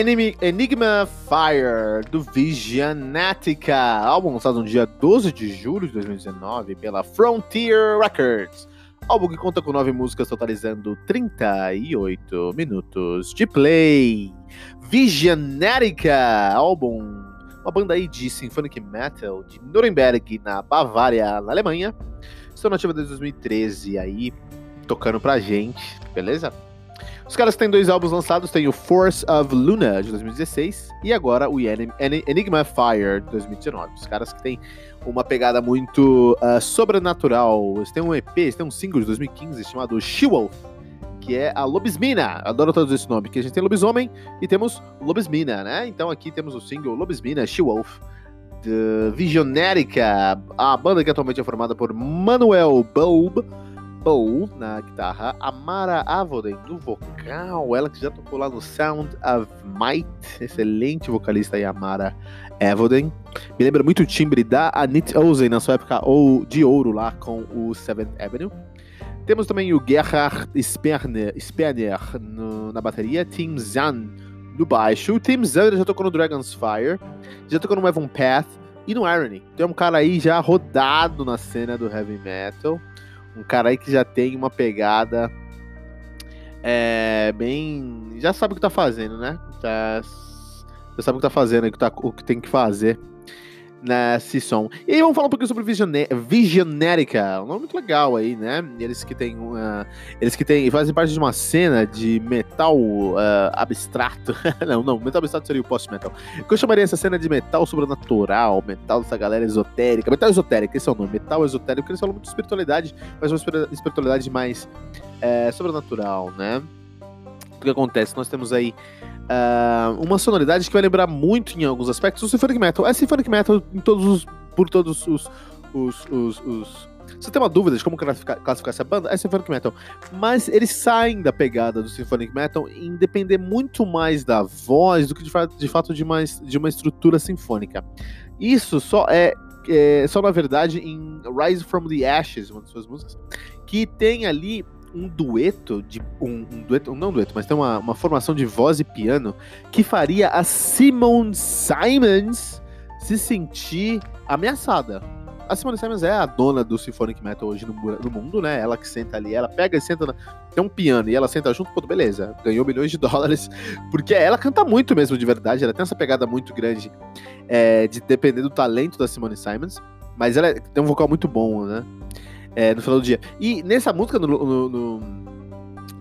Enigma Fire, do Visionatica, álbum lançado no dia 12 de julho de 2019 pela Frontier Records. Álbum que conta com nove músicas, totalizando 38 minutos de play. Visionatica, álbum, uma banda aí de symphonic metal de Nuremberg, na Bavária, na Alemanha. Estão nativa desde 2013 aí, tocando pra gente, beleza? Os caras têm dois álbuns lançados, tem o Force of Luna, de 2016, e agora o Enigma Fire, de 2019. Os caras que têm uma pegada muito uh, sobrenatural. Eles têm um EP, eles têm um single de 2015 chamado She-Wolf, que é a Lobismina. Adoro todos esse nome, que a gente tem lobisomem e temos Lobismina, né? Então aqui temos o single Lobismina, She-Wolf, de Visionárica, a banda que atualmente é formada por Manuel Bulb, Bow na guitarra, Amara Avoden no vocal, ela que já tocou lá no Sound of Might, excelente vocalista aí, Amara Avoden. Me lembra muito o timbre da Anit Ozen na sua época ou de ouro lá com o Seventh Avenue. Temos também o Gerhard Sperner, na bateria, Tim Zan no baixo. O Tim Zan já tocou no Dragon's Fire, já tocou no Evan Path e no Irony. Tem um cara aí já rodado na cena do heavy metal. Um cara aí que já tem uma pegada é, bem. Já sabe o que tá fazendo, né? Já, já sabe o que tá fazendo, o que, tá, o que tem que fazer nesse som. E aí vamos falar um pouquinho sobre Visionérica, um nome muito legal aí, né? Eles que têm uma, eles que têm fazem parte de uma cena de metal uh, abstrato. não, não, metal abstrato seria o post-metal. Eu chamaria essa cena de metal sobrenatural, metal dessa galera esotérica, metal esotérico, esse é o nome, metal esotérico, eles falam muito de espiritualidade, mas uma espiritualidade mais é, sobrenatural, né? O que acontece? Nós temos aí uh, uma sonoridade que vai lembrar muito em alguns aspectos o Symphonic Metal. É Symphonic Metal em todos os, por todos os, os, os, os você tem uma dúvida de como classificar, essa banda? É Symphonic Metal. Mas eles saem da pegada do Symphonic Metal em depender muito mais da voz do que de, de fato de, mais, de uma estrutura sinfônica. Isso só é, é, só na verdade em Rise from the Ashes, uma das suas músicas, que tem ali um dueto de um, um dueto, não um dueto, mas tem uma, uma formação de voz e piano que faria a Simone Simons se sentir ameaçada. A Simone Simons é a dona do Symphonic Metal hoje no, no, mundo, né? Ela que senta ali, ela pega e senta. Na... Tem um piano e ela senta junto, pô, beleza. Ganhou milhões de dólares, porque ela canta muito mesmo, de verdade. Ela tem essa pegada muito grande é, de depender do talento da Simone Simons. Mas ela é, tem um vocal muito bom, né? É, no final do dia. E nessa música, no, no, no,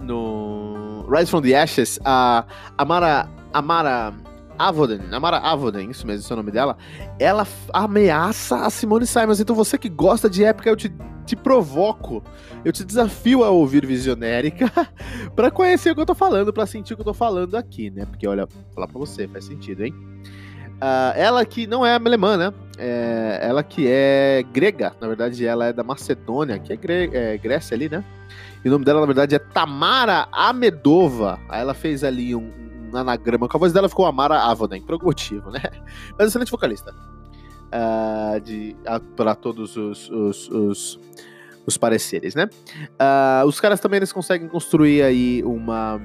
no Rise from the Ashes, a Amara, Amara Avoden, Amara Avoden, isso mesmo, esse é o nome dela, ela ameaça a Simone Simons. Então você que gosta de época, eu te, te provoco, eu te desafio a ouvir Visionérica para conhecer o que eu tô falando, para sentir o que eu tô falando aqui, né? Porque olha, falar pra você, faz sentido, hein? Uh, ela que não é alemã, né? É, ela que é grega, na verdade ela é da Macedônia, que é, Gre é, Grécia ali, né? E o nome dela, na verdade, é Tamara Amedova. Aí ela fez ali um, um anagrama com a voz dela, ficou Amara Avoden, por algum motivo, né? Mas excelente vocalista. Uh, de, uh, para todos os, os, os, os pareceres, né? Uh, os caras também eles conseguem construir aí uma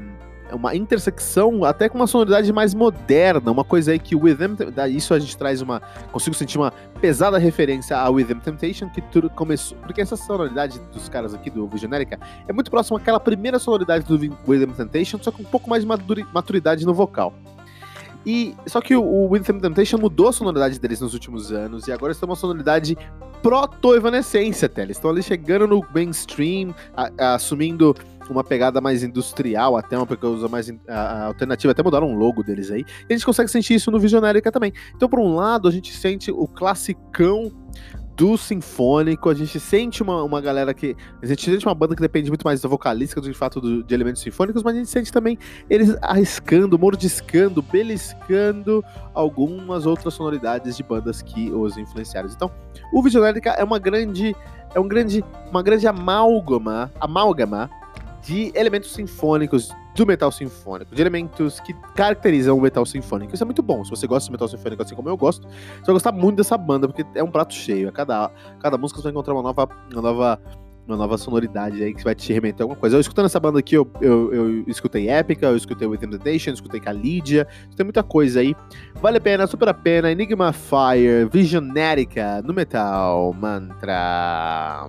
uma intersecção até com uma sonoridade mais moderna, uma coisa aí que o Within, isso a gente traz uma, consigo sentir uma pesada referência ao Within Temptation, que tudo começou, porque essa sonoridade dos caras aqui do Visionérica é muito próxima àquela primeira sonoridade do Within Temptation, só com um pouco mais de maturidade no vocal. E só que o, o Within Temptation mudou a sonoridade deles nos últimos anos e agora estão uma sonoridade proto-evanescência, até. Eles estão ali chegando no mainstream, a, a, assumindo uma pegada mais industrial, até uma pegada mais a, alternativa, até mudaram o logo deles aí. E a gente consegue sentir isso no Visionérica também. Então, por um lado, a gente sente o classicão do sinfônico, a gente sente uma, uma galera que. A gente sente uma banda que depende muito mais da vocalística do que de fato do, de elementos sinfônicos, mas a gente sente também eles arriscando, mordiscando, beliscando algumas outras sonoridades de bandas que os influenciaram. Então, o Visionérica é uma grande. É um grande, uma grande amálgama, amálgama de elementos sinfônicos do metal sinfônico, de elementos que caracterizam o metal sinfônico. Isso é muito bom. Se você gosta de metal sinfônico assim como eu gosto, você vai gostar muito dessa banda, porque é um prato cheio. A cada, cada música você vai encontrar uma nova, uma nova, uma nova sonoridade aí que vai te remeter a alguma coisa. Eu escutando essa banda aqui, eu, eu, eu escutei Épica, eu escutei Within the Nation, escutei Calidia, tem muita coisa aí. Vale a pena, super a pena. Enigma Fire, Visionérica no Metal Mantra.